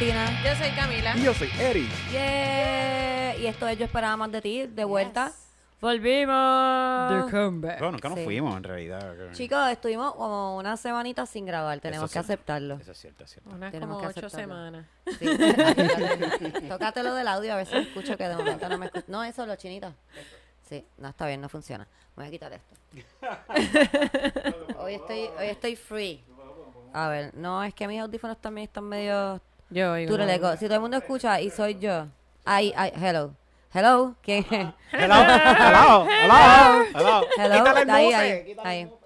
Yo soy Cristina. Yo soy Camila. Y yo soy Eric. Yeah. Y esto es Yo Esperaba Más de Ti, de vuelta. Volvimos. Bueno, nunca nos Sí. fuimos en realidad. Chicos, estuvimos como una semanita sin grabar, tenemos Eso que sí. aceptarlo. Eso es cierto, es cierto. Unas Tenemos como que ocho aceptarlo. semanas. Sí. Tócate lo del audio, a ver si escucho que de momento no me escucho. No, eso, lo chinita. Sí, no está bien, no funciona. Voy a quitar esto. Hoy estoy, hoy estoy free. A ver, no, es que mis audífonos también están medio Yo oigo. tureleco. Si todo el mundo escucha y soy yo. Ay, ay, hello. Hello, ¿quién? Hello, hello, hello, hello. Hello, el ahí, ahí, ahí.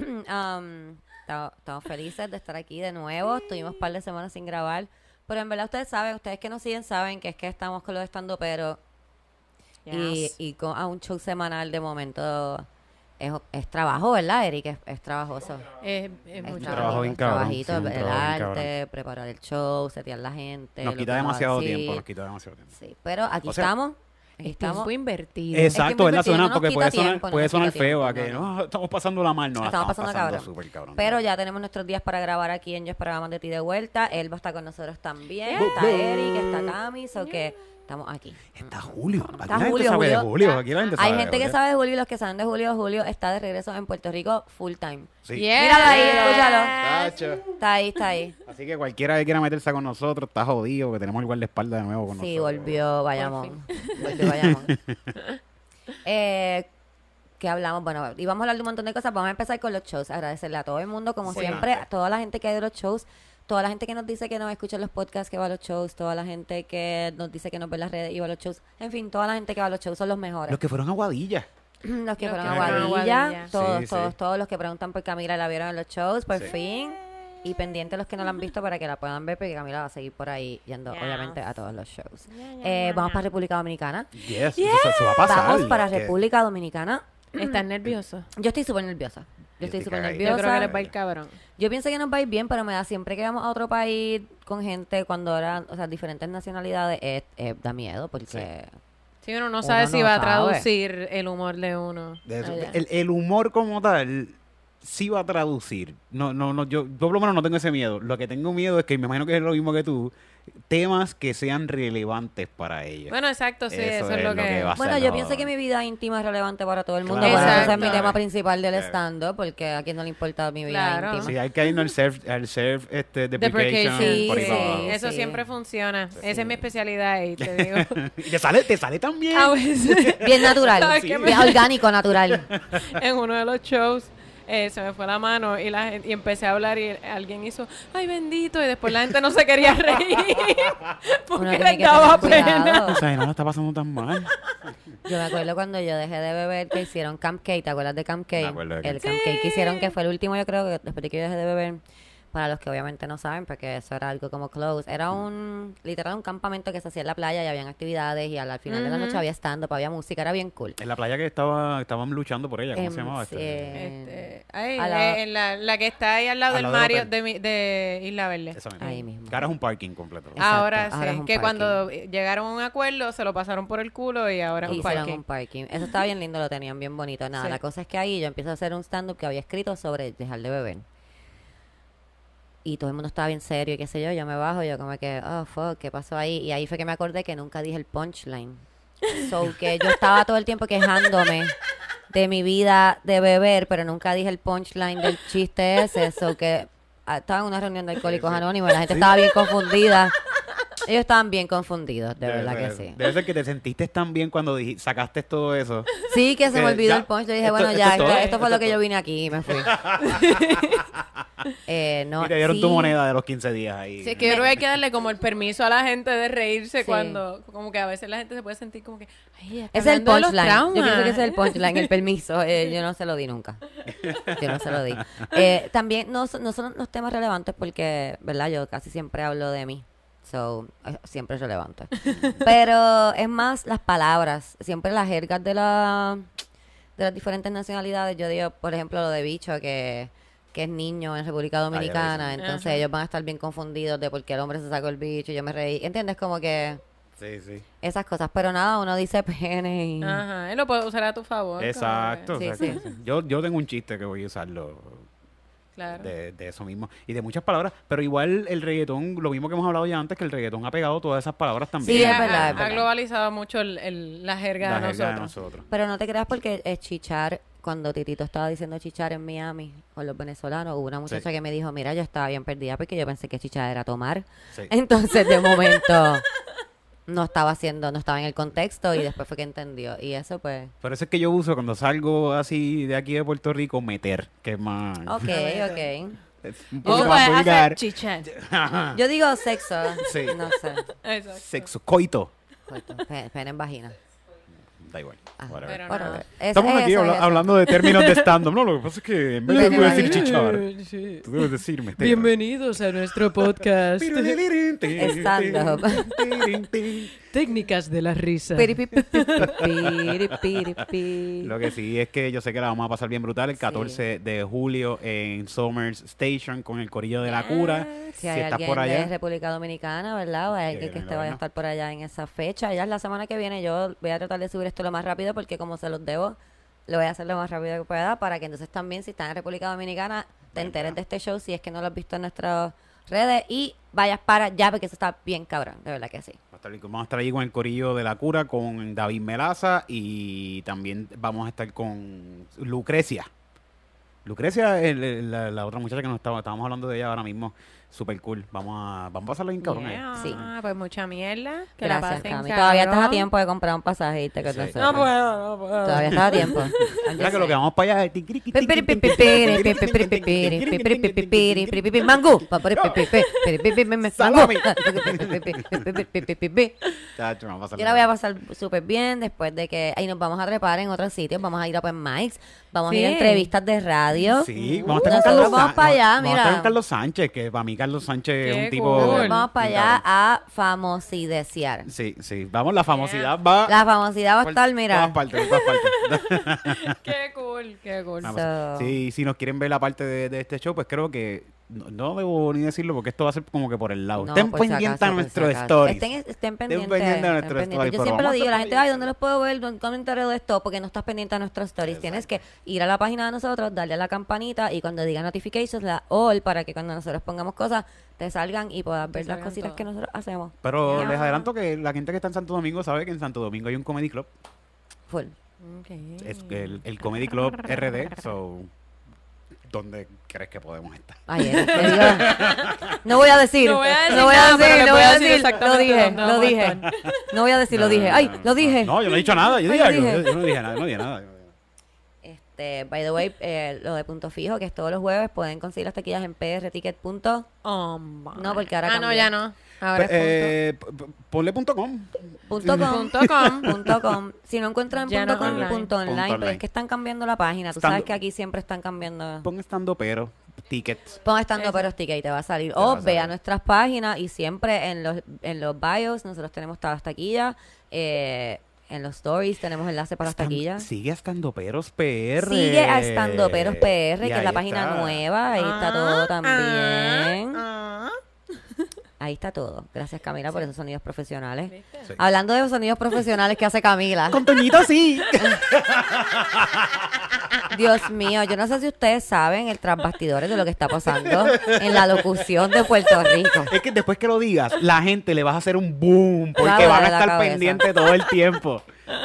Um, estamos, felices de estar aquí de nuevo. Estuvimos un par de semanas sin grabar. Pero en verdad ustedes saben, ustedes que nos siguen saben que es que estamos con los estando pero y, Yes. y con, a un show semanal de momento es, es trabajo, ¿verdad, Eric? Es, es trabajoso. Es, es Es mucho. trabajo bien cabrón, trabajito, sí, el arte, preparar el show, setear la gente. Nos quita que demasiado tiempo, nos quita demasiado tiempo. Sí, pero aquí O sea, estamos. Es estamos tiempo invertido. Exacto, Suena, no nos porque quita puede sonar, tiempo, puede sonar feo a que no, no, estamos pasando la mal, no, la Estamos estamos pasando pasando cabrón. Pero ya tenemos nuestros días para grabar aquí en Yo Esperaba Más de Ti de vuelta. Él va a estar con nosotros también. Yeah. Está Eric, está Cami, so que estamos aquí. Está Julio. Aquí Está la gente Julio, de Julio. Julio. Aquí la gente sabe Hay de gente que sabe de Julio y los que saben de Julio, Julio está de regreso en Puerto Rico full time. Sí. Yes. Míralo ahí, escúchalo. Tacho. Está ahí, está ahí. Así que cualquiera que quiera meterse con nosotros está jodido, que tenemos el guardaespaldas de nuevo con Sí, nosotros. volvió Bayamón. Volvió Bayamón. eh, ¿Qué hablamos? Bueno, y vamos a hablar de un montón de cosas. Vamos a empezar con los shows. Agradecerle a todo el mundo, como Sí. siempre, a toda la gente que ha ido a los shows, toda la gente que nos dice que nos escucha los podcasts, que va a los shows, toda la gente que nos dice que nos ve en las redes y va a los shows. En fin, toda la gente que va a los shows son los mejores. Los que fueron a Guadilla. Los que Los fueron que a Guadilla, Guadilla. todos, Sí, sí. todos, todos los que preguntan por Camila la vieron en los shows, por Sí. fin. Y pendientes los que no la han visto para que la puedan ver, porque Camila va a seguir por ahí yendo, Yes. obviamente, a todos los shows. Eh, vamos para República Dominicana. Yes, Eso, eso va a pasar. Vamos para República Dominicana. ¿Estás nervioso? Yo estoy súper nerviosa. Yo estoy súper nerviosa. Yo creo que les va a ir cabrón. Yo pienso que nos va a ir bien, pero me da siempre que vamos a otro país con gente cuando eran, o sea, diferentes nacionalidades, eh, eh, da miedo porque... Si uno no Uno sabe si no va a traducir el humor de uno. de eso. allá. El, el humor como tal sí va a traducir. No, no, no, yo, yo por lo menos no tengo ese miedo. Lo que tengo miedo es que me imagino que es lo mismo que tú, temas que sean relevantes para ellos. Bueno, exacto, sí, eso, es lo que... va a Bueno, ser yo lo- pienso que mi vida íntima es relevante para todo el mundo. Claro. Ese es mi tema principal del Claro. stand-up, porque a quien no le importa mi vida Claro. íntima. Sí, hay que irnos al self, al self este, deprecation. Sí, por ahí sí. abajo. Eso sí. siempre funciona. Esa es mi especialidad y te digo. Y te sale, te sale también. A veces, Bien natural, qué bien orgánico, natural. en uno de los shows eh, se me fue la mano y la gente, y empecé a hablar y alguien hizo ay bendito y después la gente no se quería reír porque que daba pena. O sea, no la está pasando tan mal. Yo me acuerdo cuando yo dejé de beber que hicieron Camp Cake, ¿te acuerdas de Camp Cake? Me acuerdo de el Camp Camp Cake que hicieron que fue el último yo creo que después de que yo dejé de beber, para los que obviamente no saben, porque eso era algo como close, era un, literal un campamento que se hacía en la playa y habían actividades y al, al final de la Ujú. noche había stand-up, había música, era bien cool. En la playa que estaba, estaban luchando por ella, ¿cómo Em, se llamaba? sí, Este? Este, ay, A la- eh, en la, la que está ahí al lado Al del lado del Mario hotel. de, mi- de Isla Verde Esa misma. Ahí mismo. Ahora es un parking completo. Exacto, ahora ahora es sí un que parking. cuando llegaron a un acuerdo se lo pasaron por el culo y ahora es un hicieron parking un parking. Eso estaba bien lindo, lo tenían bien bonito. Nada, Sí. la cosa es que ahí yo empiezo a hacer un stand-up que había escrito sobre dejar de beber. Y todo el mundo estaba bien serio y qué sé yo. Yo me bajo, yo como que, oh, fuck, ¿qué pasó ahí? Y ahí fue que me acordé que nunca dije el punchline. So que yo estaba todo el tiempo quejándome de mi vida de beber, pero nunca dije el punchline del chiste ese. So que ah, estaba en una reunión de alcohólicos anónimos y la gente estaba bien confundida. Ellos estaban bien confundidos, de Debe verdad que sí. Debe ser que te sentiste tan bien cuando dij- sacaste todo eso. Sí, que se Que me olvidó ya, el punch. Yo dije, esto- bueno, ya, es esto, esto fue esto lo que yo vine aquí y me fui. eh, no, y te dieron sí, tu moneda de los 15 días ahí. Sí, es que yo creo que hay que darle como el permiso a la gente de reírse Sí. cuando, como que a veces la gente se puede sentir como que, ay, Es el punchline. Yo pienso traumas. que ese es el punchline, el permiso. Eh, yo no se lo di nunca. Yo no se lo di. Eh, también no, son- no son los temas relevantes porque, ¿verdad? Yo casi siempre hablo de mí. So, eh, siempre es relevante. Pero es más las palabras. Siempre las jergas de, la, de las diferentes nacionalidades. Yo digo, por ejemplo, lo de bicho, que, que es niño en República Dominicana. entonces Ajá. ellos van a estar bien confundidos de por qué el hombre se sacó el bicho y yo me reí. ¿Entiendes? Como que Sí, sí. esas cosas. Pero nada, uno dice pene y... Ajá, él lo puede usar a tu favor. Exacto. Sí, sí. Yo, yo tengo un chiste que voy a usarlo. Claro. de, de eso mismo. Y de muchas palabras. Pero igual el reggaetón, lo mismo que hemos hablado ya antes, que el reggaetón ha pegado todas esas palabras también. Sí, ha, es verdad, ha- es verdad. ha globalizado mucho el- el- la jerga La de jerga nosotros. de nosotros. Pero no te creas porque es chichar, cuando Titito estaba diciendo chichar en Miami con los venezolanos, hubo una muchacha Sí. que me dijo, mira, yo estaba bien perdida porque yo pensé que chichar era tomar. Sí. Entonces, de momento, no estaba haciendo, no estaba en el contexto y después fue que entendió. Y eso, pues, Por eso es que yo uso cuando salgo así de aquí de Puerto Rico, meter, que es más... ok, ok. Es un poco más vulgar. Yo digo sexo, Sí. no sé. Exacto. Sexo, coito. Coito, pe- Pene en vagina. Da igual. Ah, whatever. Pero Whatever. nada. Es- Estamos es aquí eso, habla- es eso. hablando de términos de stand-up. No, lo que pasa es que en vez de tú decir chichar, Sí. tú debes decir meter. Bienvenidos a nuestro podcast Stand-up. Técnicas de la risa. Lo que sí es que yo sé que la vamos a pasar bien brutal el 14 de julio en Somers Station con el Corillo de la Cura. Si hay estás por allá. de República Dominicana, ¿verdad? O hay alguien que esté la vaya a estar por allá en esa fecha. Ya es la semana que viene. Yo voy a tratar de subir esto lo más rápido porque como se los debo, lo voy a hacer lo más rápido que pueda para que entonces también si estás en República Dominicana te enteres de este show si es que no lo has visto en nuestras redes y vayas para allá porque eso está bien cabrón, de verdad que sí. Vamos a estar allí con el Corillo de la Cura, con David Melaza y también vamos a estar con Lucrecia. Lucrecia es el- la, la otra muchacha que nos estaba, estábamos hablando de ella ahora mismo. Super cool. Vamos a, vamos a pasarla bien cabrón. eh. Yeah, Sí. Pues mucha mierda. Que la Gracias, pasen Cami. Todavía estás a tiempo de comprar un pasaje y te que te No puedo, no puedo. Todavía estás a tiempo. Mira que lo que vamos para allá es... Mango. Salami. Yo la voy a pasar súper bien después de que ahí nos vamos a trepar en otros sitios, vamos a ir a open mics, vamos a ir a entrevistas de radio. Sí, vamos a estar con Nosotros Carlos vamos para allá, vamos a estar mira. con Carlos Sánchez, que para mí Carlos Sánchez es un tipo... cool. Vamos para allá a famosidesear. Sí, sí. Vamos, la famosidad va... La famosidad va a estar, todas mira. partes, por todas partes. Qué cool, qué cool. Vamos. So- Sí, si nos quieren ver la parte de, de este show, pues creo que no, no debo ni decirlo porque esto va a ser como que por el lado. No, Estén si pendientes a si nuestro acaso. stories. Estén, estén pendientes. pendientes a nuestro pendientes. story, Yo siempre lo digo, la gente, ay. ¿dónde los puedo ver? ¿Dónde ¿Cómo me entero de esto? Porque no estás pendiente a nuestros stories. Tienes que ir a la página de nosotros, darle a la campanita y cuando diga notifications, la all para que cuando nosotros pongamos cosas, te salgan y puedas ver las cositas que nosotros hacemos. Pero Ya. les adelanto que la gente que está en Santo Domingo sabe que en Santo Domingo hay un comedy club. Full. Ok. Es el, el comedy club RD. So, ¿dónde crees que podemos estar? Ay, te digo- no voy a decir, No voy a decir no voy a decir, le no puedo voy a decir decir, lo dije, lo dije. No voy a decir, lo dije. Ay, no, lo dije. No, yo no he dicho nada. Yo Ay, dije algo. dije. Yo, yo no dije nada. Yo no dije nada. Este, by the way, eh, lo de punto fijo, que es todos los jueves, pueden conseguir las taquillas en prticket.com. Oh. No, porque ahora Ah, no, ya no. Ahora Pues, es eh, ponle punto com. Punto com, Punto com. punto com. Si no encuentran Ya punto no com, online. punto online, Punto pero online. es que están cambiando la página. Tú Estando- sabes que aquí siempre están cambiando. Pon estando pero. Tickets. Pon estando Eso. pero sticker y te va a salir. O a ve salir. a nuestras páginas y siempre en los, en los bios nosotros tenemos todas las taquillas. Eh, en los stories tenemos enlace para las Estan- taquillas. Sigue a Estando Peros PR. Sigue a Estando Peros PR, Y que es la página está. nueva. Ahí está todo también. Ah, Ahí está todo. Gracias, Camila, por esos sonidos profesionales. Hablando de sonidos profesionales que hace Camila. Con Toñito sí. Dios mío, yo no sé si ustedes saben el tras bastidores de lo que está pasando en la locución de Puerto Rico. es que después que lo digas, la gente le vas a hacer un boom. Porque Claro, van a estar cabeza. pendientes todo el tiempo.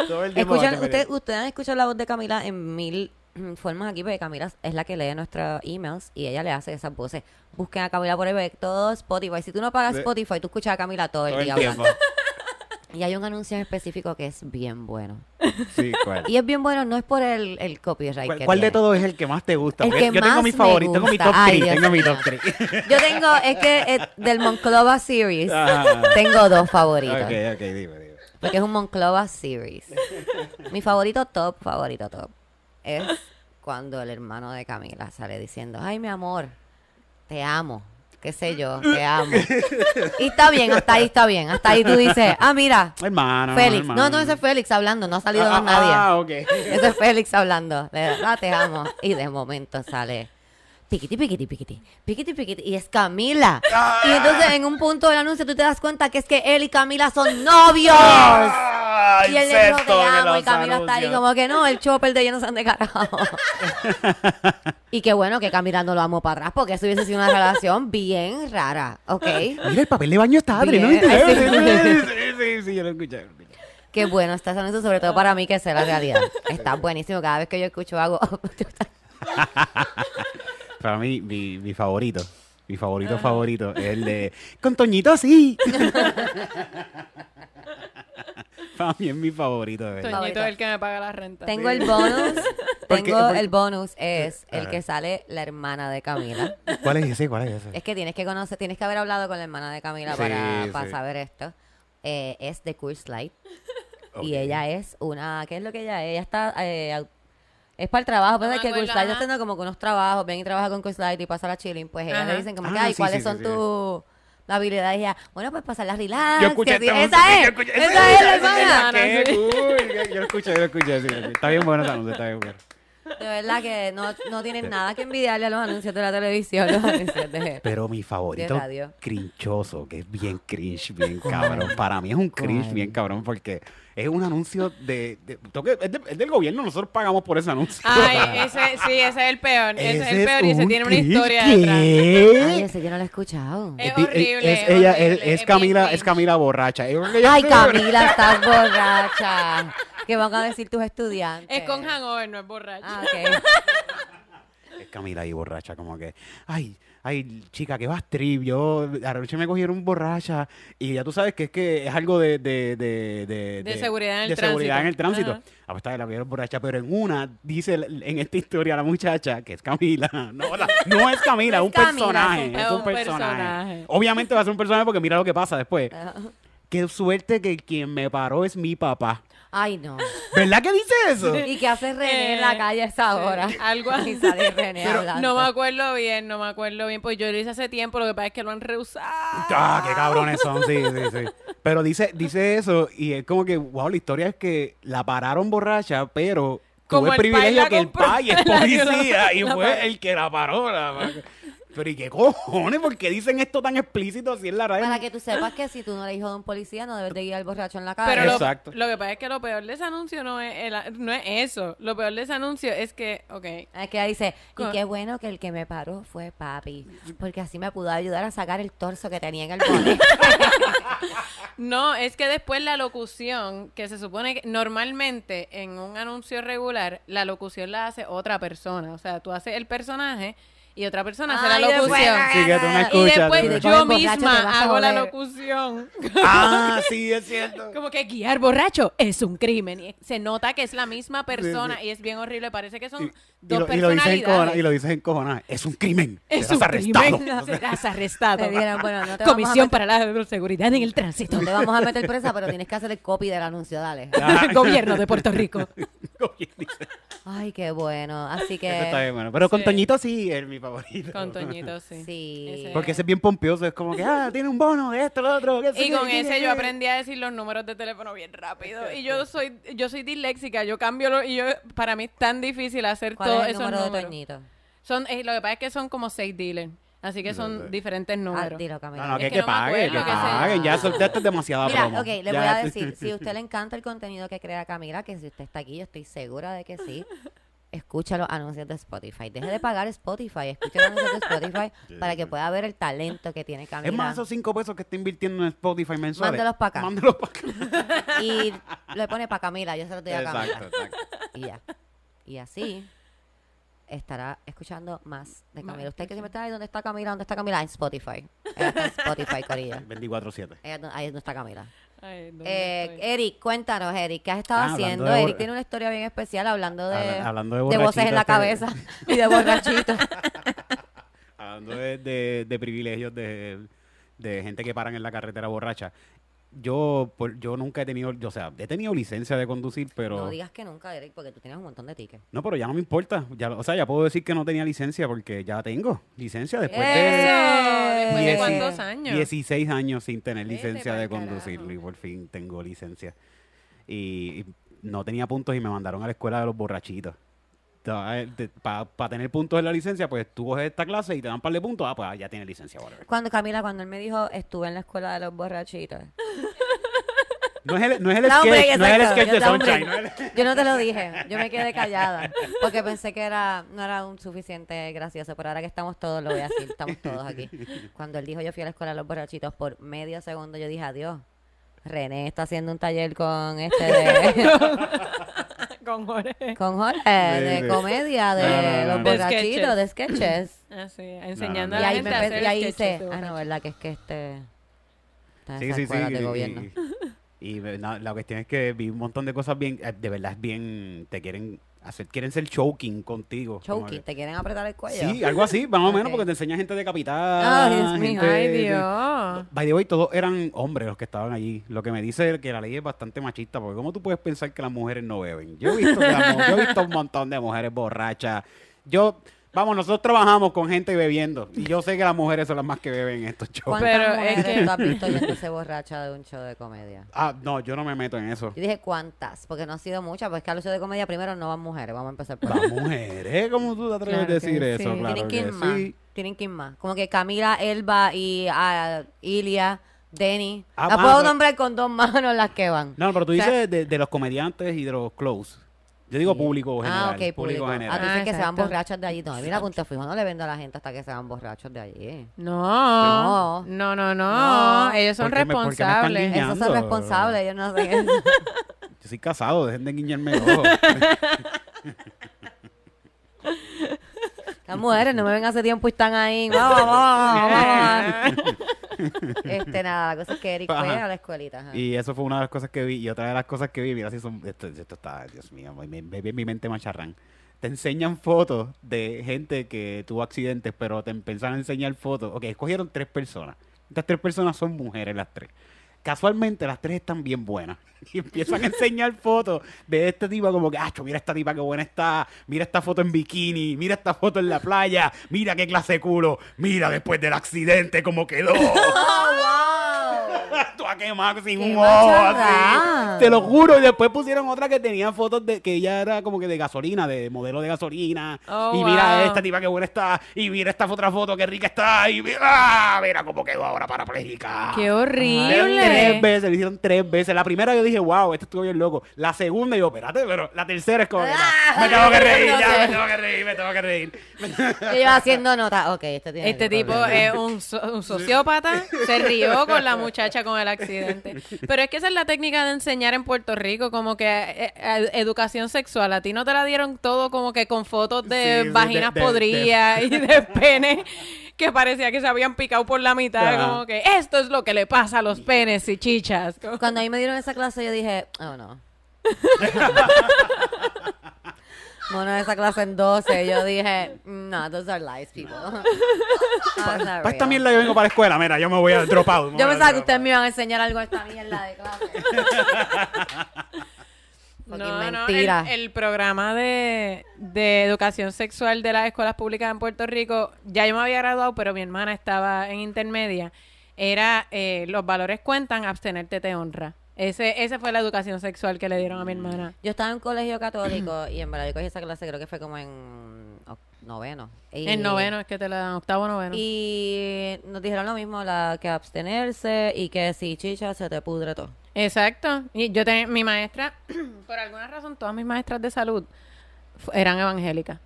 Todo el tiempo Escuchan, usted, ustedes han escuchado la voz de Camila en mil formas aquí, porque Camila es la que lee nuestros emails y ella le hace esas voces. Busquen a Camila por ve todo Spotify. Si tú no pagas. Spotify, tú escuchas a Camila todo el todo el día hablando. Y hay un anuncio en específico que es bien bueno. Sí, ¿cuál? Y es bien bueno, no es por el, el copyright ¿Cuál, que cuál de todos es el que más te gusta? El que yo tengo mi favorito, tengo mi top Ay, 3. Dios Tengo mi top 3. Yo tengo, es que eh, del Monclova Series, Ajá. tengo dos favoritos. ok, ok, dime, dime. Porque es un Monclova Series. Mi favorito top, favorito top, es cuando el hermano de Camila sale diciendo, ay, mi amor, te amo, qué sé yo, te amo. Y está bien, hasta ahí está bien. Hasta ahí tú dices, ah, mira, Hermano. Félix. hermano. No, no, ese es Félix hablando, no ha salido ah, más nadie. Ah, ok. Ese es Félix hablando. De verdad te amo. Y de momento sale. Piquiti, piquiti, piquiti. Piquiti, piquiti. Y es Camila. Y entonces en un punto del anuncio tú te das cuenta que es que él y Camila son novios. Ah, Y él le dijo te amo y Camila está ahí como que no, el chopper de lleno son de carajo. y qué bueno que Camila no lo amó para atrás porque eso hubiese sido una relación bien rara, ¿ok? Mira, el papel de baño está Adri, ¿no sí. Sí, sí, sí, sí, yo lo escuché. Qué bueno está ese anuncio, sobre todo para mí que sé la realidad. Está buenísimo. Cada vez que yo escucho algo, Para mí, mi, mi favorito, mi favorito favorito es el de Con Toñito sí. Para mí es mi favorito. de verdad. Toñito es el que me paga la renta. tengo el bonus. Tengo ¿Por- el bonus es el que sale la hermana de Camila. ¿Cuál es ese? ¿Cuál es ese? Es que tienes que conocer, tienes que haber hablado con la hermana de Camila Sí, para, para sí. saber esto. Eh, es de Coors Light. Ok. Y ella es una, ¿qué es lo que ella es? Ella está, eh, au- es para el trabajo, pero No es me que Coors acuerdo, Light ajá. está haciendo como que unos trabajos, ven y trabaja con Coors Light y pasa la chilling, pues ella Ajá. le dicen como que, Ah, ay, sí, ¿cuáles sí, son sí, tus habilidades? Y ella, bueno, pues pasarla relax. Yo escuché esa es, yo escuché- esa es la hermana. Yo lo escuché, yo lo escuché. sí, sí. Está bien bueno ese anuncio, está bien bueno. De verdad que no, no tienen nada que envidiarle a los anuncios de la televisión, los anuncios de... Pero mi favorito, De radio. crinchoso, que es bien cringe, bien cabrón. Para mí es un cringe bien cabrón porque es un anuncio de... de- toque- es, de- es del gobierno, nosotros pagamos por ese anuncio. Ay, ese, sí, ese es el peor. Ese, es el peor y ese un tiene una historia ¿qué? detrás. Ay, ese yo no lo he escuchado. Es horrible, Es, es ella, horrible, es, es es Camila, es Camila borracha. Ay, Camila, estás borracha. ¿Qué van a decir tus estudiantes? Es con hangover, no es borracho. Ah, ok. Es Camila ahí borracha, como que, ay, ay, chica, que vas trip. Yo, anoche me cogieron borracha. Y ya tú sabes que es que es algo de... De, de, de, De seguridad en el de seguridad en el tránsito. tránsito. Ah, pues está la cogieron borracha, pero en una, dice en esta historia la muchacha, que es Camila. No, la- no es Camila, es un Camila, personaje. es Es un personaje. personaje. Obviamente va a ser un personaje porque mira lo que pasa después. Qué suerte que quien me paró es mi papá. Ay, no. ¿Verdad que dice eso? ¿Y qué hace René en la Eh, calle a esa hora? algo así. Y sale René Pero hablando. no me acuerdo bien, no me acuerdo bien, pues yo lo hice hace tiempo, lo que pasa es que lo han rehusado. Ah, qué cabrones son, sí, sí, sí. Pero dice, dice eso y es como que, wow, la historia es que la pararon borracha, pero Como tuvo el el privilegio que el pai es La- policía y la- fue el que la paró. la- pero ¿y qué cojones? ¿Por qué dicen esto tan explícito así en la radio? Para que tú sepas que si tú no eres hijo de un policía, no debes de guiar borracho en la calle. Pero lo, Exacto. lo que pasa es que lo peor de ese anuncio no es, el- no es eso. Lo peor de ese anuncio es que, ok, Es que ella dice, y qué bueno que el que me paró fue papi, porque así me pudo ayudar a sacar el torso que tenía en el bote. No, es que después la locución, que se supone que normalmente en un anuncio regular, la locución la hace otra persona. O sea, tú haces el personaje y otra persona hace la después- locución. Sí, que tú no Y después tú- yo misma hago la locución. Ah, sí, es cierto. Como que guiar borracho es un crimen. Y se nota que es la misma persona y es bien horrible. Parece que son Y, dos y lo personalidades. y lo dices en cojones. Es un crimen. es Serás un arrestado. crimen. Serás arrestado. Bueno, no te Comisión meter- para la seguridad en el tránsito. No te vamos a meter presa, pero tienes que hacer el copy del anuncio, dale. Gobierno de Puerto Rico. Ay, qué bueno. Así eso está que bien bueno. Pero con. Toñito sí es mi favorito. Con Toñito, sí. sí. Ese- Porque ese es bien pompioso, es como que, ah, tiene un bono de esto, lo otro. Y con ese yo aprendí a decir los números de teléfono bien rápido. Y yo soy yo soy disléxica, yo cambio lo, y yo para mí es tan difícil hacer ¿Cuál todos es el esos número números. Toñito? Son eh, lo que pasa es que son como seis dealers, así que son diferentes Ah, números. dilo, Camila. No, no, Es que, que que no paguen, que paguen. Ya, es demasiada Mira, promo. ok, le voy a decir, si a usted le encanta el contenido que crea Camila, que si usted está aquí, yo estoy segura de que sí, escucha los anuncios de Spotify. Deje de pagar Spotify, escucha los anuncios de Spotify para que pueda ver el talento que tiene Camila. Es más, esos cinco pesos que está invirtiendo en Spotify mensuales. Mándelos pa' acá. Mándelos para acá. Y le pone para Camila, yo se lo doy a Camila. Exacto, exacto. Y ya. Y así estará escuchando más de Camila. Usted que siempre está ahí, ¿dónde está Camila? ¿Dónde está Camila? En Spotify. Ella está en Spotify, Corilla. 24-7. Ella no- ahí no está Camila. Ay, ¿dónde Eh? Eric, cuéntanos, Eric, ¿qué has estado Ah, haciendo? de Eric tiene una historia bien especial hablando de, Habla- hablando de de voces en la cabeza y de borrachitos. Hablando de, de- de privilegios de, de gente que paran en la carretera borracha. Yo, por- yo nunca he tenido, o sea, he tenido licencia de conducir, pero... No digas que nunca, Eric, porque tú tienes un montón de tickets. No, pero ya no me importa. Ya, o sea, ya puedo decir que no tenía licencia porque ya tengo licencia después Eso, de ¿después de cuántos años? 16 años sin tener licencia de conducir carajo. y por fin tengo licencia. Y, y no tenía puntos y me mandaron a la escuela de los borrachitos. Para tener puntos en la licencia, pues tú coges esta clase y te dan un par de puntos, ah, pues ya tienes licencia, whatever. Cuando Camila, cuando él me dijo, estuve en la escuela de los borrachitos. No es el, no es el sketch, no es el sketch de yo- Sunshine. no el- Yo no te lo dije, yo me quedé callada porque pensé que era no era un suficiente gracioso, pero ahora que estamos todos lo voy a decir, estamos todos aquí. Cuando él dijo yo fui a la escuela de los borrachitos por medio segundo yo dije adiós. René está haciendo un taller con este de, Con Jorge. con Jorge de comedia de No, no, no, los borrachitos de sketches. Así, enseñando a la ahí, gente me a hacer y ahí sketches hice, de ah no, borracho. verdad que es que este está en Sí, esa sí, sí. escuela de y- gobierno. Y, y, no, la cuestión es que vi un montón de cosas bien, eh, de verdad es bien, te quieren hacer, quieren ser choking contigo. Choking, ¿te quieren apretar el cuello? Sí, algo así, más o menos, porque te enseña gente decapitada. Ay, Dios mío. Ay, Dios. By the way, todos eran hombres los que estaban allí. Lo que me dice que la ley es bastante machista, porque ¿cómo tú puedes pensar que las mujeres no beben? Yo he visto, que las mu- yo he visto un montón de mujeres borrachas. Yo, vamos, nosotros trabajamos con gente bebiendo, y yo sé que las mujeres son las más que beben en estos shows. ¿Cuántas Pero es mujeres que- tú has visto yéndose borracha de un show de comedia? Ah, no, yo no me meto en eso. Yo dije cuántas, porque no ha sido muchas, porque a los shows de comedia primero no van mujeres, vamos a empezar por ahí. Las mujeres, ¿cómo tú te atreves Claro a decir que eso? sí. Claro Tienen que ir que más, sí. tienen que ir más. Como que Camila, Elba y ah, Ilia, Denny. Ah, las ah, puedo pero- nombrar con dos manos las que van. No, pero tú O sea- dices de, de los comediantes y de los close. Yo digo público general. Ah, ok, público. Ah, general. Ah, que se van exacto. borrachas de allí. No, mira, punto fijo, no le vendo a la gente hasta que se van borrachos de allí. No, No. no, no, no, No. Ellos son ¿Por qué me- por qué me están responsables. Esos son responsables, ellos no hacen eso. Yo soy casado, dejen de guiñarme el ojo. Las mujeres no me ven hace tiempo y están ahí. Vamos, vamos, vamos. Este, nada, la cosa es que Eric fue a la escuelita. ajá. Y eso fue una de las cosas que vi. Y otra de las cosas que vi, mira si son. Esto, esto está, Dios mío, en mi mente macharrán. Te enseñan fotos de gente que tuvo accidentes, pero te empiezan a enseñar fotos. Ok, escogieron tres personas. Estas tres personas son mujeres, las tres. Casualmente, las tres están bien buenas. Y empiezan a enseñar fotos de este tipo, como que, acho, mira esta tipa que buena está. Mira esta foto en bikini. Mira esta foto en la playa. Mira qué clase de culo. Mira después del accidente cómo quedó. A quemar sin ¡Qué un ojo así. Te lo juro. Y después pusieron otra que tenía fotos de que ella era como que de gasolina, de modelo de gasolina. Oh, y mira wow. esta tipa que buena está. Y mira esta otra foto que rica está. Y mira, ¡ah! mira cómo quedó ahora parapléjica. Qué Le dieron Tres horrible. veces, le hicieron tres veces. La primera yo dije, wow, esto estuvo bien loco. La segunda yo, espérate, pero la tercera es como que, Ah, me tengo que reír, no ya, me tengo que reír, me tengo que reír. Yo haciendo nota. Ok, este tiene Este tipo problema. es un, so- un sociópata, se rió con la muchacha con el accidente. Pero es que esa es la técnica de enseñar en Puerto Rico, como que eh, eh, educación sexual. A ti no te la dieron todo como que con fotos de Sí, vaginas de- de- podridas y de pene que parecía que se habían picado por la mitad. Como que esto es lo que le pasa a los penes y chichas. Cuando a mí me dieron esa clase, yo dije, oh no. Bueno, esa clase en 12, yo dije, no, those are lies, people. Para esta mierda yo vengo para la escuela, mira, yo me voy a drop out. me Yo a pensaba que ustedes me iban a enseñar algo de esta mierda de clase. No, no, mentira. el, el programa de, de educación sexual de las escuelas públicas en Puerto Rico, ya yo me había graduado, pero mi hermana estaba en intermedia. Era eh, los valores cuentan, abstenerte te honra. Ese, esa fue la educación sexual que le dieron a mi hermana. Yo estaba en un colegio católico y en verdad yo cogí esa clase, creo que fue como en noveno. Y- En noveno, es que te la dan, octavo noveno. Y nos dijeron lo mismo, la que abstenerse y que si chicha se te pudre todo. Exacto. Y yo tenía, mi maestra, por alguna razón, todas mis maestras de salud eran evangélicas.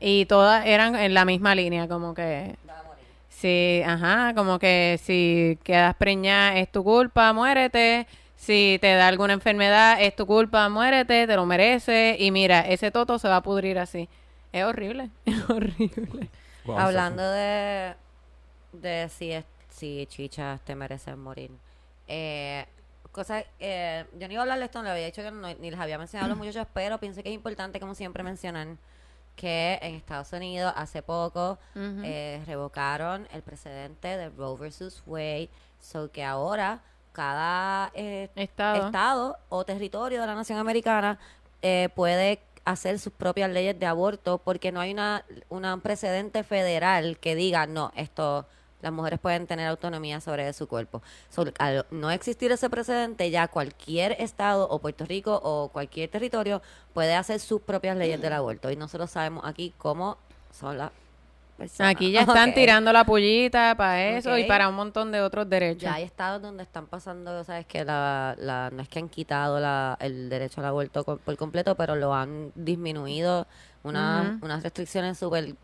Y todas eran en la misma línea, como que... Sí, ajá, como que si quedas preñada es tu culpa, muérete. Si te da alguna enfermedad es tu culpa, muérete, te lo mereces. Y mira, ese toto se va a pudrir así. Es horrible, es horrible. Wow, Hablando de, de si, es, si chichas te merecen morir. Eh, cosa, eh, yo no iba a hablar de esto, no le había dicho que no- ni les había mencionado a los muchachos, pero pienso que es importante, como siempre, mencionar que en Estados Unidos hace poco eh, revocaron el precedente de Roe versus Wade, so que ahora cada eh, Estado. estado o territorio de la nación americana eh, puede hacer sus propias leyes de aborto porque no hay una, una- un precedente federal que diga no esto las mujeres pueden tener autonomía sobre su cuerpo So, al no existir ese precedente ya cualquier estado o Puerto Rico o cualquier territorio puede hacer sus propias leyes del aborto y nosotros sabemos aquí cómo son las personas. Aquí ya están Ok. tirando la pullita para eso y Ok. para un montón de otros derechos. Ya hay estados donde están pasando, sabes que la, la, no es que han quitado la, el derecho al aborto por completo, pero lo han disminuido una- Ujú. unas restricciones súper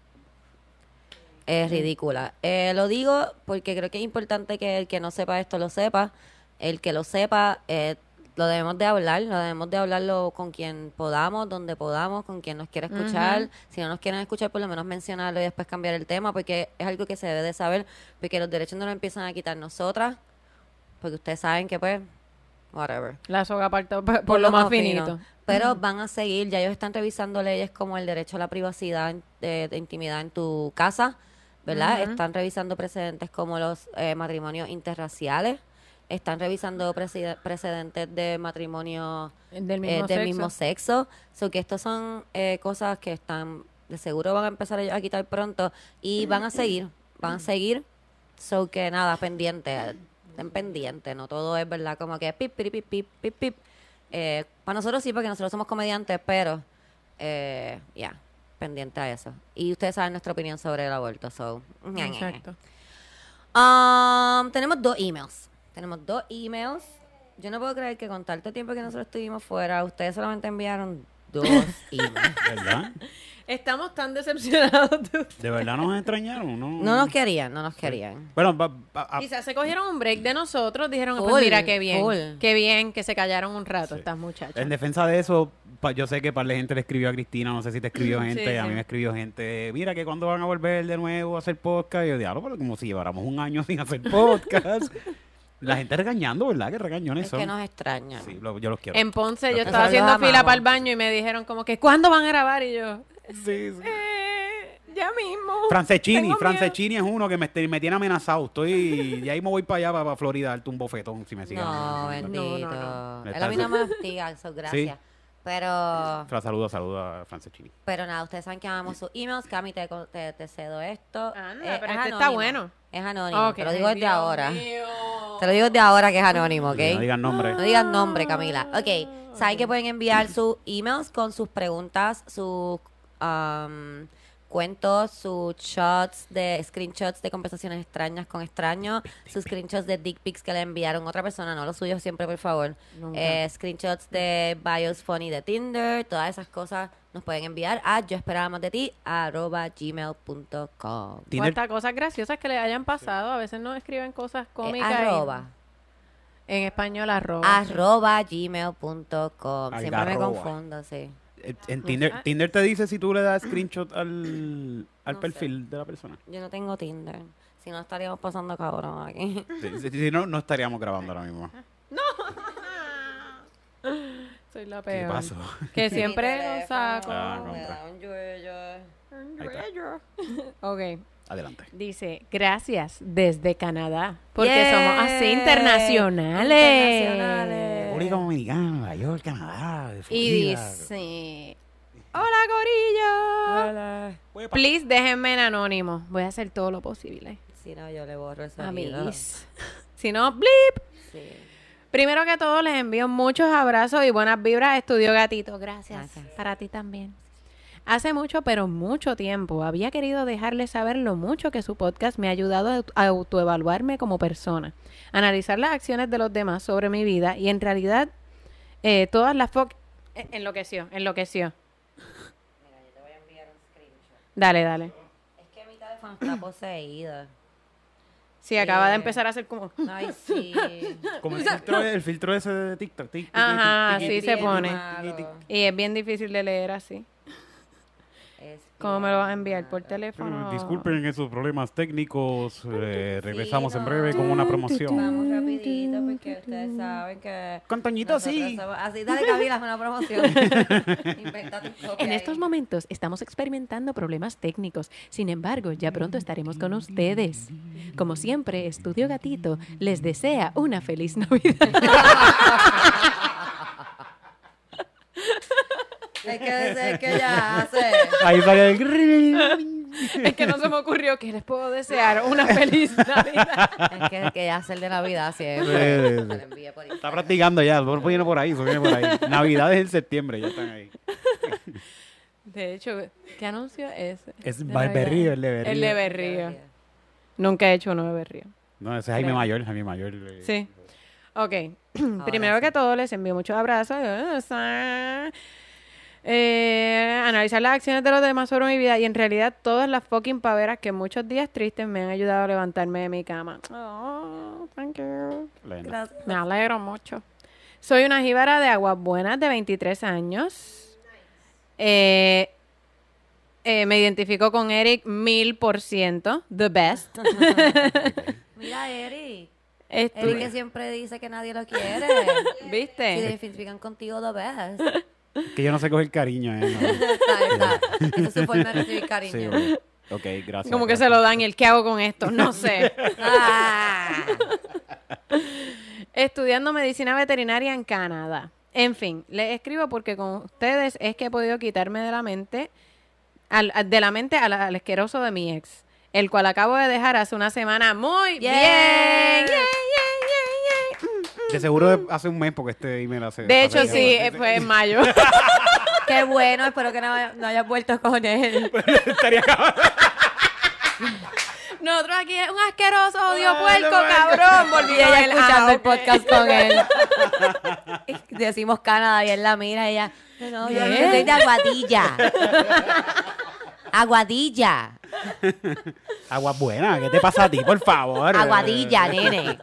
eh, ridículas. Eh, lo digo porque creo que es importante que el que no sepa esto lo sepa. El que lo sepa, eh, lo debemos de hablar, lo debemos de hablarlo con quien podamos, donde podamos, con quien nos quiera escuchar. Si no nos quieren escuchar, por lo menos mencionarlo y después cambiar el tema, porque es algo que se debe de saber, porque los derechos no los empiezan a quitar nosotras, porque ustedes saben que pues, whatever. La soga parta por, por lo más finito. Pero van a seguir, ya ellos están revisando leyes como el derecho a la privacidad de, de intimidad en tu casa, ¿verdad? Están revisando precedentes como los eh, matrimonios interraciales, están revisando precedentes de matrimonio Del eh, mismo del sexo. mismo sexo. So que estos son eh, cosas que están, de seguro van a empezar a quitar pronto y van a seguir, van a seguir. So que nada, pendiente, estén pendientes, no todo es verdad como que pip, pip, pip, pip, pip, pip. Eh, para nosotros sí, porque nosotros somos comediantes, pero eh, ya, pendiente a eso. Y ustedes saben nuestra opinión sobre el aborto, so. Exacto. Um, tenemos dos emails. Tenemos dos emails. Yo no puedo creer que con tanto tiempo que nosotros estuvimos fuera, ustedes solamente enviaron dos emails. ¿Verdad? Estamos tan decepcionados de ustedes. ¿De verdad nos extrañaron? No, No nos querían, no nos querían. Bueno, va- va- a- Quizás se cogieron un break de nosotros, dijeron, Full, pues mira, qué bien, full. qué bien que se callaron un rato Sí. estas muchachas. en defensa de eso, pa- yo sé que para la gente le escribió a Cristina, no sé si te escribió Sí, gente, a sí. mí me escribió gente, mira que cuando van a volver de nuevo a hacer podcast, y yo diablo, pero como si lleváramos un año sin hacer podcast. la gente regañando, ¿verdad? Que regañones Es son. que nos extrañan. Sí, lo- yo los quiero. En Ponce yo estaba haciendo fila para el baño y me dijeron como que, ¿cuándo van a grabar? Y yo, Sí, sí. eh, ya mismo. Francescini, Francescini es uno que me, te- me tiene amenazado. Estoy, y ahí me voy para allá, para, para Florida, darte un bofetón si me siguen. No, bendito. No, no, Él a mí no me hostiga, so gracias. Pero, Fra- Saluda, saluda a Francescini. pero nada, ustedes saben que amamos sus emails. Cami, te, te, te cedo esto. Anda, Eh, pero es este está anónimo. bueno. Es anónimo. Te lo digo desde Dios ahora. mío. Te lo digo desde ahora que es anónimo, ¿ok? No digan nombre. No digas nombre, Camila. Ok, saben que pueden enviar sus emails con sus preguntas, sus um, cuentos, sus shots de screenshots de conversaciones extrañas con extraños, sus screenshots de dick pics que le enviaron otra persona, no los suyos siempre, por favor. Eh, screenshots de bios funny de Tinder, todas esas cosas nos pueden enviar a yo esperaba más de ti arroba gmail.com. Hasta cosas graciosas que le hayan pasado. A veces nos escriben cosas Eh, cómicas. y- arroba. En español, arroba. Arroba gmail.com. Siempre me confundo, sí. En Tinder, Ah. Tinder te dice si tú le das screenshot al, al No perfil de la persona. Yo no tengo Tinder. Si no, estaríamos pasando cabrón aquí. Si, si- si no, no estaríamos grabando ahora mismo. Soy la ¿Qué peor. pasó? Que siempre lo saco. Ah, me da un yuyo. Ahí Ok. Adelante. Dice, gracias desde Canadá. Porque somos así internacionales. Internacionales. República Dominicana, Nueva York, Canadá. Y dice, hola Corillo. Huepa. Please déjenme en anónimo. Voy a hacer todo lo posible. Si no, yo le borro esa vida. Amiguis. Si no, blip. Sí. Primero que todo, les envío muchos abrazos y buenas vibras a Estudio Gatito. Gracias. Gracias. Para ti también. Hace mucho, pero mucho tiempo, había querido dejarles saber lo mucho que su podcast me ha ayudado a aut- a autoevaluarme como persona, analizar las acciones de los demás sobre mi vida y en realidad eh, todas las fo- eh, enloqueció, enloqueció. Mira, yo te voy a enviar un screenshot. Dale, dale. Es que mi teléfono está poseída. Sí, acaba de Eh. empezar a hacer como... Ay, sí. Como el filtro, el filtro ese de TikTok. tic, tic, Ajá, tic, tic, así tic, se pone. Y es bien difícil de leer así. ¿Cómo me lo vas a enviar? ¿Por teléfono? Disculpen esos problemas técnicos. eh, regresamos en breve con una promoción. Vamos rapidito porque ustedes saben que... Con Toñito, sí. somos- Así, dale Camila, es una promoción. En estos momentos estamos experimentando problemas técnicos. Sin embargo, ya pronto estaremos con ustedes. Como siempre, Estudio Gatito les desea una feliz Navidad. Es que es que ya hace. Ahí sale el es que no se me ocurrió que les puedo desear una feliz Navidad. Es que, que ya hace el de Navidad Sí, siempre. sí, sí. envía por Está practicando ya. Viene por ahí. Viene por ahí. Navidad es en septiembre. Ya están ahí. De hecho, ¿qué anuncio es ese? Es Berrío, el de Berrío. El de Berrío. Nunca he hecho uno de Berrío. No, ese es Jaime. Mayor, Jaime Mayor. eh. Sí. Ok. Ahora Primero sí. que todo, les envío muchos abrazos. Eh, analizar las acciones de los demás sobre mi vida y en realidad todas las fucking paveras que muchos días tristes me han ayudado a levantarme de mi cama. Oh, thank you. Gracias. Me alegro mucho. Soy una jíbara de aguas buenas de 23 años. Eh, eh, me identifico con Eric mil por ciento. The best. Mira, Eric. Estu- Eric que siempre dice que nadie lo quiere. ¿Viste? identifican contigo, the best. Que yo no sé coger cariño, ¿eh? No. Está, está. Esa es su forma de recibir cariño. Sí, bueno. Ok, gracias. Como que se lo dan y el qué hago con esto, no sé. Ah. Estudiando medicina veterinaria en Canadá. En fin, les escribo porque con ustedes es que he podido quitarme de la mente al, de la mente al, al asqueroso de mi ex, el cual acabo de dejar hace una semana muy Yeah. bien. Yay, yay. De seguro hace un mes porque este email hace. De hecho, hace- sí, eh, fue en mayo. Qué bueno, espero que no, no hayas vuelto con él. Estaría cabrón. Nosotros aquí es un asqueroso odio puerco, cabrón. Y Volví ella escuchando Ah, el podcast con él. Y Decimos Canadá y él la mira y ella, no, no, yo soy de Aguadilla. Aguadilla. Agua buena, ¿qué te pasa a ti, por favor? Aguadilla, nene.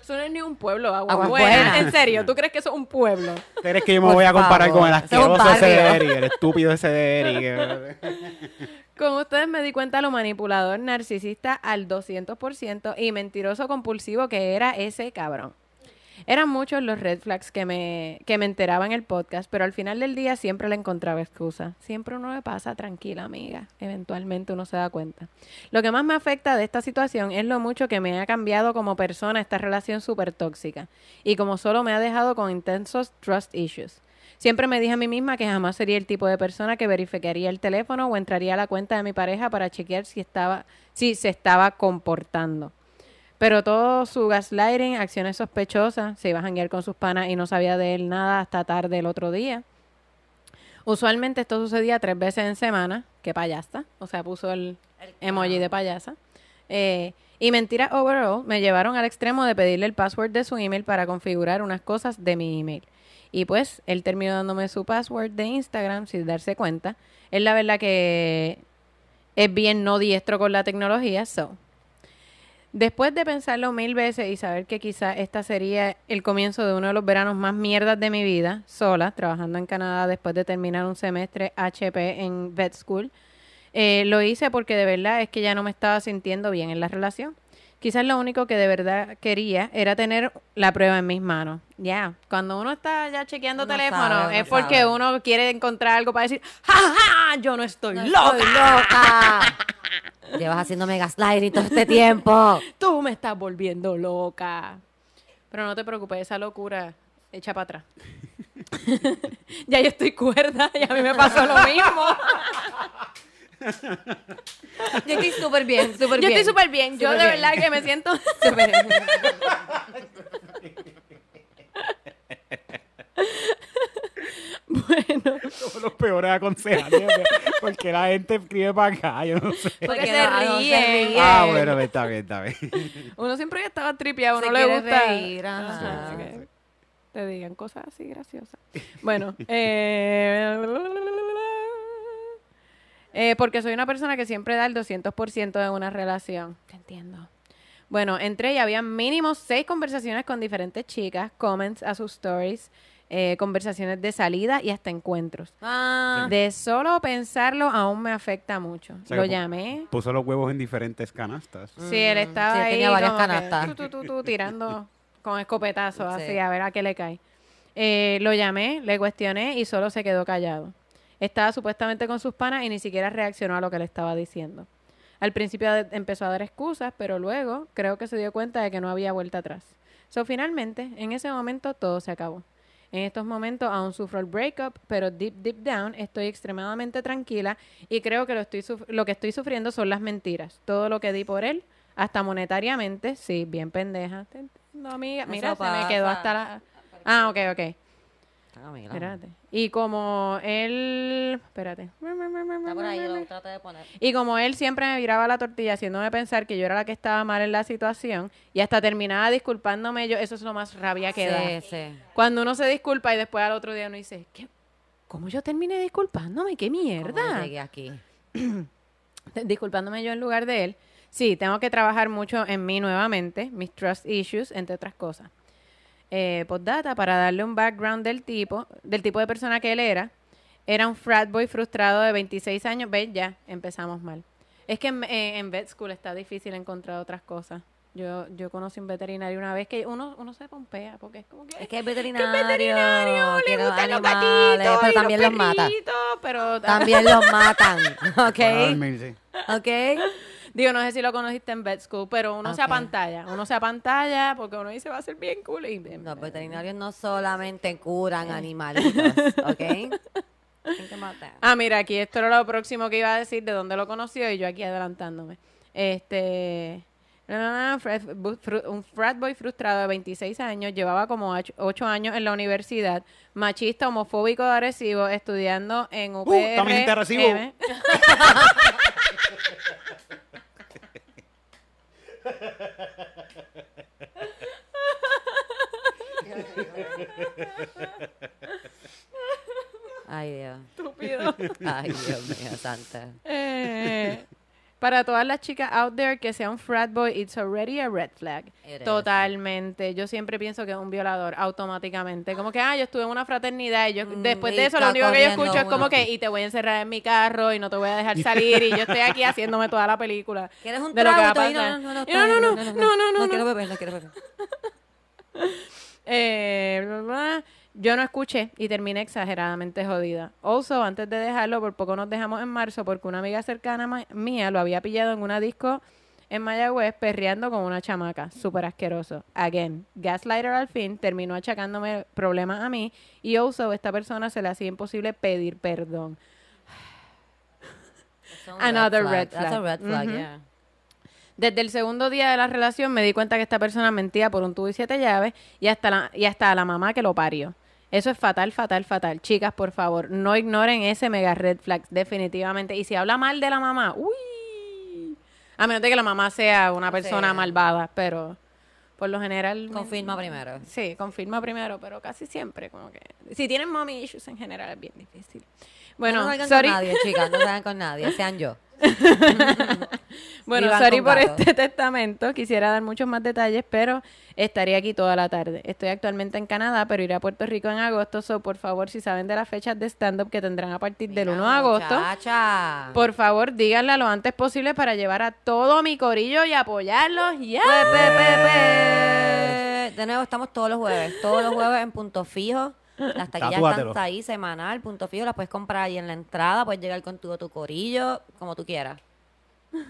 Eso no es ni un pueblo, agua, Agua buena. buena. En serio, ¿tú crees que eso es un pueblo? ¿Crees que yo me Por voy a comparar favor, con el asqueroso ese de. Eric, el estúpido ese de Eric? Con ustedes me di cuenta lo manipulador, narcisista al 200% y mentiroso compulsivo que era ese cabrón. Eran muchos los red flags que me, que me enteraba en el podcast, pero al final del día siempre le encontraba excusa. Siempre uno le pasa tranquila, amiga. Eventualmente uno se da cuenta. Lo que más me afecta de esta situación es lo mucho que me ha cambiado como persona esta relación súper tóxica y como solo me ha dejado con intensos trust issues. Siempre me dije a mí misma que jamás sería el tipo de persona que verificaría el teléfono o entraría a la cuenta de mi pareja para chequear si estaba, si se estaba comportando. Pero todo su gaslighting, acciones sospechosas, se iba a janguear con sus panas y no sabía de él nada hasta tarde el otro día. Usualmente esto sucedía tres veces en semana, que payasa, o sea, puso el emoji de payasa. Eh, y mentiras overall me llevaron al extremo de pedirle el password de su email para configurar unas cosas de mi email. Y pues él terminó dándome su password de Instagram sin darse cuenta. Es la verdad que es bien no diestro con la tecnología, so. Después de pensarlo mil veces y saber que quizá esta sería el comienzo de uno de los veranos más mierdas de mi vida, sola, trabajando en Canadá después de terminar un semestre HP en Vet School, eh, lo hice porque de verdad es que ya no me estaba sintiendo bien en la relación. Quizás lo único que de verdad quería era tener la prueba en mis manos. Ya, cuando uno está ya chequeando Uno teléfono sabe, uno es porque sabe. uno quiere encontrar algo para decir, ¡Ja, ja! Yo no estoy No loca. estoy loca. Llevas haciéndome gaslighting todo este tiempo. Tú me estás volviendo loca. Pero no te preocupes, esa locura echa para atrás. ya yo estoy cuerda y a mí me pasó lo mismo. Yo estoy súper bien, súper yo bien. estoy súper bien. Yo Súper de bien. verdad que me siento Súper bien. bueno. Somos los peores aconsejamientos. Porque la gente escribe para acá, yo no sé. Porque no, se no, se ríen. ríen. Ah, bueno, está bien, está bien. Uno siempre ya estaba tripeado, Se uno le quiere gusta reír, ajá. Ajá, que te digan cosas así graciosas. Bueno, eh, eh, porque soy una persona que siempre da el 200% de una relación. Te entiendo. Bueno, entre ellas había mínimo seis conversaciones con diferentes chicas, comments a sus stories, eh, conversaciones de salida y hasta encuentros. Ah, De solo pensarlo aún me afecta mucho. sea, Lo llamé, Puso los huevos en diferentes canastas. Sí, él Mm, estaba sí, ahí tenía varias que tirando con escopetazos Sí. así a ver a qué le cae. Eh, lo llamé, le cuestioné y solo se quedó callado. Estaba supuestamente con sus panas y ni siquiera reaccionó a lo que le estaba diciendo. Al principio empezó a dar excusas, pero luego creo que se dio cuenta de que no había vuelta atrás. So, finalmente, en ese momento todo se acabó. En estos momentos aún sufro el breakup, pero deep, deep down estoy extremadamente tranquila y creo que lo, estoy lo que estoy sufriendo son las mentiras. Todo lo que di por él, hasta monetariamente, sí, bien pendeja. Entiendo, amiga. Mira, Eso se me quedó hasta la... Ah, ok, ok. Espérate. Y como él... Espérate. Está por ahí, lo traté de poner. Y como él siempre me viraba la tortilla haciéndome pensar que yo era la que estaba mal en la situación y hasta terminaba disculpándome yo, eso es lo más rabia que da. Sí. Cuando uno se disculpa y después al otro día uno dice, ¿qué? ¿cómo yo terminé disculpándome? ¿Qué ¿Cómo mierda? llegué aquí? Disculpándome yo en lugar de él. Sí, tengo que trabajar mucho en mí nuevamente, mis trust issues, entre otras cosas. Eh, postdata, para darle un background del tipo, del tipo de persona que él era, era un frat boy frustrado de 26 años. ¿Ves? Ya, empezamos mal. Es que en, eh, en vet school está difícil encontrar otras cosas. Yo, yo conocí un veterinario una vez que uno, uno se pompea porque es como que... Es que es que veterinario. el veterinario le los gustan los gatitos pero y también los mata. perritos, pero También los matan. ¿Ok? ¿Ok? Digo, no sé si lo conociste en vet school, pero uno se Ok. apantalla. Uno se apantalla porque uno dice va a ser bien cool. Y, Los veterinarios no solamente curan animalitos, ¿ok? Ah, mira, aquí esto era lo próximo que iba a decir de dónde lo conoció y yo aquí adelantándome. Este. no, no, no, frat- bu- fru- Un frat boy frustrado de 26 años, llevaba como 8 años en la universidad, machista, homofóbico, agresivo, estudiando en UPR. Uh, también gente agresivo. Ay, Dios. Estúpido. Ay, Dios mío, santa. Eh, para todas las chicas out there que sea un frat boy, it's already a red flag. It is. Totalmente. Yo siempre pienso que es un violador automáticamente. Como que, ah, yo estuve en una fraternidad y yo, Mm, después y de eso lo único que yo escucho es como uno. que, y te voy a encerrar en mi carro y no te voy a dejar salir y yo estoy aquí haciéndome toda la película. ¿Quieres un de lo que va a trago? Ay, pasar. No, no, no, Y no, no, no, está bien, no, no, no, No quiero no. beber, no quiero beber. Yo no escuché y terminé exageradamente jodida. Also, antes de dejarlo, por poco nos dejamos en marzo porque una amiga cercana mía lo había pillado en una disco en Mayagüez perreando con una chamaca. Súper asqueroso. Again, Gaslighter al fin terminó achacándome problemas a mí y also esta persona se le hacía imposible pedir perdón. Another red That's a flag. red flag, Ujú. yeah. Desde el segundo día de la relación me di cuenta que esta persona mentía por un tubo y siete llaves y hasta la, y hasta a la mamá que lo parió. Eso es fatal, fatal, fatal. Chicas, por favor, no ignoren ese mega red flag, definitivamente. Y si habla mal de la mamá, uy. A menos de que la mamá sea una persona Sí. malvada, pero por lo general. Confirma primero. Sí, confirma primero, pero casi siempre, como que. Si tienen mommy issues en general es bien difícil. Bueno, no salgan sorry. con nadie, chicas, no salgan con nadie, sean yo. Bueno, Vivan sorry por este testamento. Quisiera dar muchos más detalles, pero estaría aquí toda la tarde. Estoy actualmente en Canadá, pero iré a Puerto Rico en agosto. So, por favor, si saben de las fechas de stand-up que tendrán a partir del 1 de agosto, Muchacha. por favor, díganle lo antes posible para llevar a todo mi corillo y apoyarlos. ¡Ya! Pe, pe, pe. De nuevo, estamos todos los jueves. Todos los jueves en punto fijo. Las taquillas están Tatúatelo. ahí, semanal, punto fijo. Las puedes comprar ahí en la entrada. Puedes llegar con tu, tu corillo, como tú quieras.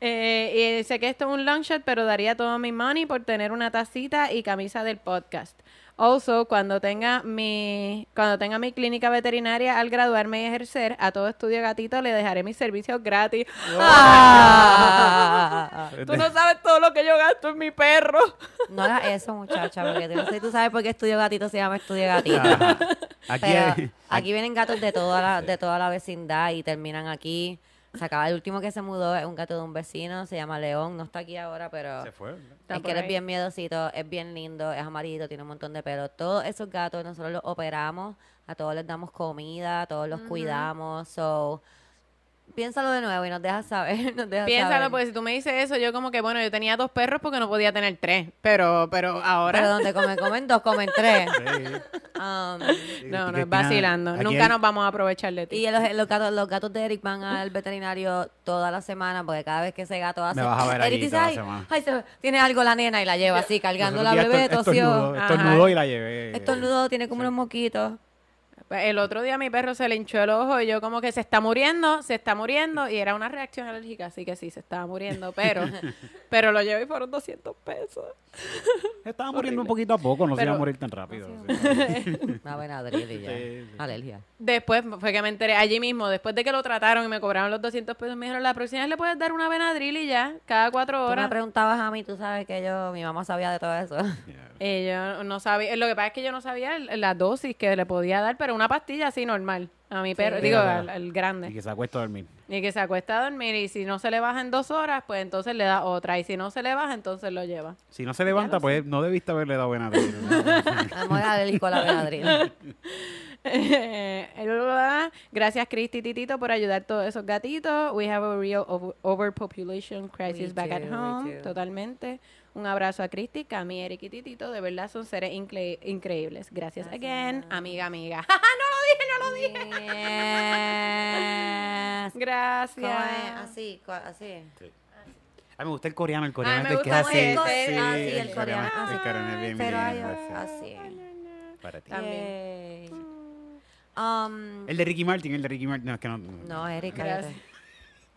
Eh, y sé que esto es un long shot, pero daría todo mi money por tener una tacita y camisa del podcast. Also, cuando tenga mi cuando tenga mi clínica veterinaria al graduarme y ejercer, a todo estudio gatito le dejaré mis servicios gratis. Ah. Tú no sabes todo lo que yo gasto en mi perro. No hagas eso, muchacha, porque tú no sé si tú sabes por qué Estudio Gatito se llama Estudio Gatito. Ajá. Aquí, es- aquí vienen gatos de toda la, de toda la vecindad y terminan aquí. Se acaba el último que se mudó es un gato de un vecino, se llama León, no está aquí ahora, pero se fue. es que él es bien miedosito, es bien lindo, es amarillito, tiene un montón de pelo. Todos esos gatos nosotros los operamos, a todos les damos comida, a todos los cuidamos, so piénsalo de nuevo y nos dejas saber, nos dejas Piénsalo, saber. porque si tú me dices eso, yo como que, bueno, yo tenía dos perros porque no podía tener tres. Pero, pero ahora... Pero donde comen, comen dos, comen tres. Sí. Um, no, no, es vacilando. aquí Nunca nos vamos a aprovechar de ti. Y los, los gatos, los gatos de Eric van al veterinario toda la semana porque cada vez que ese gato hace... Me vas a ver Eric allí dice, toda la ay, semana". ay, se- tiene algo la nena y la lleva así cargando la Nosotros bebé, tosió. estornudó, estornudó y la llevé. Estornudó, tiene como unos moquitos. El otro día mi perro se le hinchó el ojo y yo como que se está muriendo, se está muriendo y era una reacción alérgica, así que sí, se estaba muriendo, pero pero lo llevé y fueron 200 pesos. Estaba muriendo un poquito a poco, no se iba a morir tan rápido. Una Benadryl y ya. Sí, sí. Alergia. Después fue que me enteré allí mismo, después de que lo trataron y me cobraron los 200 pesos, me dijeron, la próxima vez le puedes dar una Benadryl y ya, cada cuatro Tú me horas. preguntabas a mí, tú sabes que yo, mi mamá sabía de todo eso. Y yo no sabía, lo que pasa es que yo no sabía la dosis que le podía dar, pero una pastilla así normal a mi perro, Sí. digo, al, al Y grande. que se acuesta a dormir. Y que se acuesta a dormir y si no se le baja en dos horas, pues entonces le da otra. Y si no se le baja, entonces lo lleva. Si no se levanta, pues no debiste haberle dado buena Vamos a a la Benadryl. Gracias, Cristi Titito, por ayudar a todos esos gatitos. We have a real over- overpopulation crisis We back at home. Totalmente. Un abrazo a Cristi, Cami, Eric y Titito. De verdad son seres incre- increíbles. Gracias, again. Amiga, amiga. no lo dije, no lo dije. Yes. ¿Cómo Gracias. es? Así, así. A mí me gusta el coreano, el coreano Ay, es me del que es gusta así. Sí, ese. ah, sí, el coreano. El coreano es bien, Pero bien, así. Para ti. También. Um, El de Ricky Martin, el de Ricky Martin. No, es que no. no, Eric, Gracias.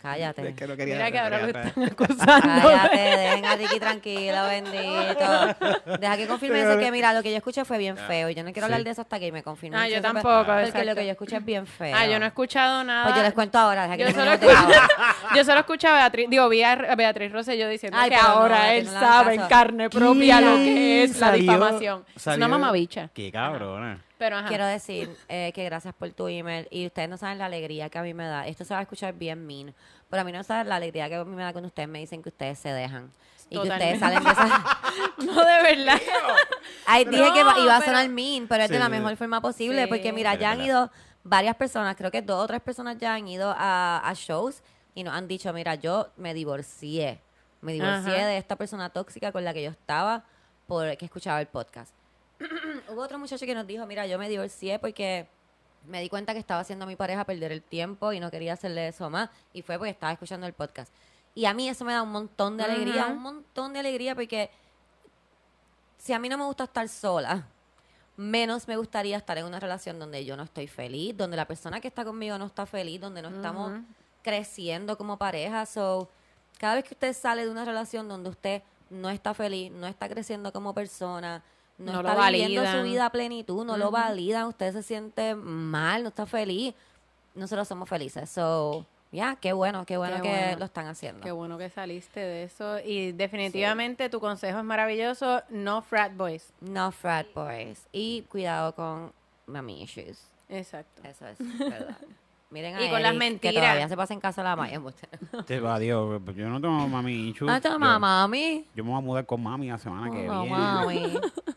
Cállate. Cállate. Es que no quería. Mira que ahora lo quería están acusando. Cállate, dejen a Ricky tranquilo, bendito. Deja que confirme eso, que mira, lo que yo escuché fue bien feo y yo no quiero Sí. hablar de eso hasta que me confirme. Ah, yo eso, tampoco, Porque exacto. lo que yo escuché es bien feo. Ah, yo no he escuchado nada. Pues yo les cuento ahora, deja que Yo solo, yo solo escuché a Beatriz, digo, vi a Beatriz Rosselló diciendo Ay, que no, ahora él no hagan sabe en carne propia lo que es la Salió- difamación. es una mamabicha. Qué cabrona. Pero ajá. Quiero decir eh, que gracias por tu email y ustedes no saben la alegría que a mí me da. Esto se va a escuchar bien mean, pero a mí no saben la alegría que a mí me da cuando ustedes me dicen que ustedes se dejan y que ustedes salen de esa... No, de verdad. Ay, dije que iba a pero- sonar mean, pero es de la sí. mejor forma posible, Sí. porque mira, ya han ido varias personas, creo que dos o tres personas ya han ido a, a shows y nos han dicho, mira, yo me divorcié, me divorcié Ajá. de esta persona tóxica con la que yo estaba porque escuchaba el podcast. Hubo otro muchacho que nos dijo, mira, yo me divorcié porque me di cuenta que estaba haciendo a mi pareja perder el tiempo y no quería hacerle eso más. Y fue porque estaba escuchando el podcast. Y a mí eso me da un montón de alegría, un montón de alegría porque si a mí no me gusta estar sola, menos me gustaría estar en una relación donde yo no estoy feliz, donde la persona que está conmigo no está feliz, donde no estamos creciendo como pareja. So, cada vez que usted sale de una relación donde usted no está feliz, no está creciendo como persona, no, No lo está viviendo su vida a plenitud, no lo validan, usted se siente mal, no está feliz, nosotros somos felices. So, ya, qué bueno, qué bueno Qué que bueno. lo están haciendo. Qué bueno que saliste de eso. Y definitivamente tu consejo es maravilloso. No frat boys. No frat boys. Y cuidado con mami issues. Exacto. Eso es verdad. Miren a Y con las mentiras. Que todavía se pasa en casa la maya. Te va, Dios. Yo no tengo mami. Ah, Yo- toma, mami. Yo me voy a mudar con mami la semana que Oh, viene. mami.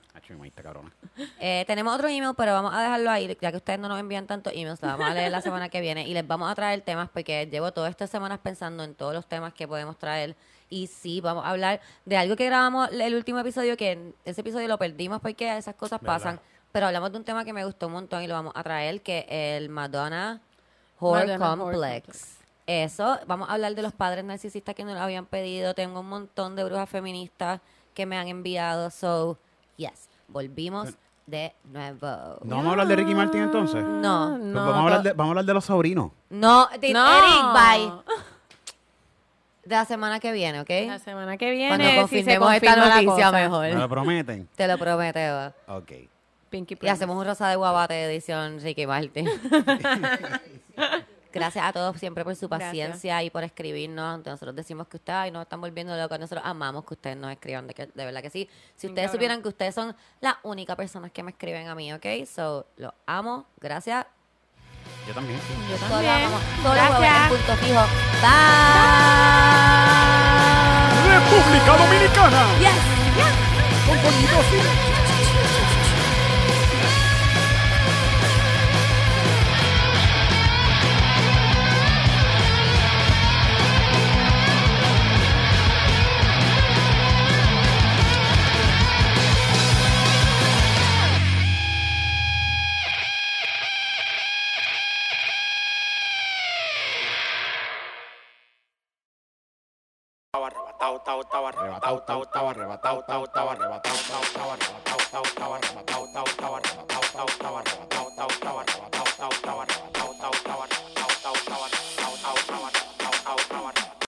Cabrona. Eh, tenemos otro email, pero vamos a dejarlo ahí, ya que ustedes no nos envían tantos emails, lo vamos a leer la semana que viene y les vamos a traer temas porque llevo todas estas semanas pensando en todos los temas que podemos traer y sí, vamos a hablar de algo que grabamos el último episodio, que ese episodio lo perdimos porque esas cosas ¿Verdad? pasan, pero hablamos de un tema que me gustó un montón y lo vamos a traer, que es el Madonna Horror Madonna Horror Complex. Complex. Eso, vamos a hablar de los padres narcisistas que nos lo habían pedido. Tengo un montón de brujas feministas que me han enviado. So, yes, volvimos de nuevo. ¿No vamos a hablar de Ricky Martin entonces? No, Pues No, vamos, a hablar de, vamos a hablar de los sobrinos. no, di- No. Eric, bye. De la semana que viene, ¿ok? La semana que viene, Cuando si se confirmemos esta confirma la noticia cosa. mejor. ¿Me lo prometen? Te lo prometo. Ok. Pinky Y Promise. hacemos un rosa de guabate edición Ricky Martin. Gracias a todos siempre por su Gracias. paciencia y por escribirnos. Nosotros decimos que ustedes nos están volviendo locos. Nosotros amamos que ustedes nos escriban. De, que, de verdad que sí. Si ustedes cabrón. supieran que ustedes son las únicas personas que me escriben a mí, ¿ok? So, los amo. Gracias. Yo también. sí. Yo Todos también. amamos. Todos los punto fijo. Bye. República Dominicana. Yes. Un poquito arrebatado, estaba, arrebatado, estaba, arrebatado, estaba, arrebatado,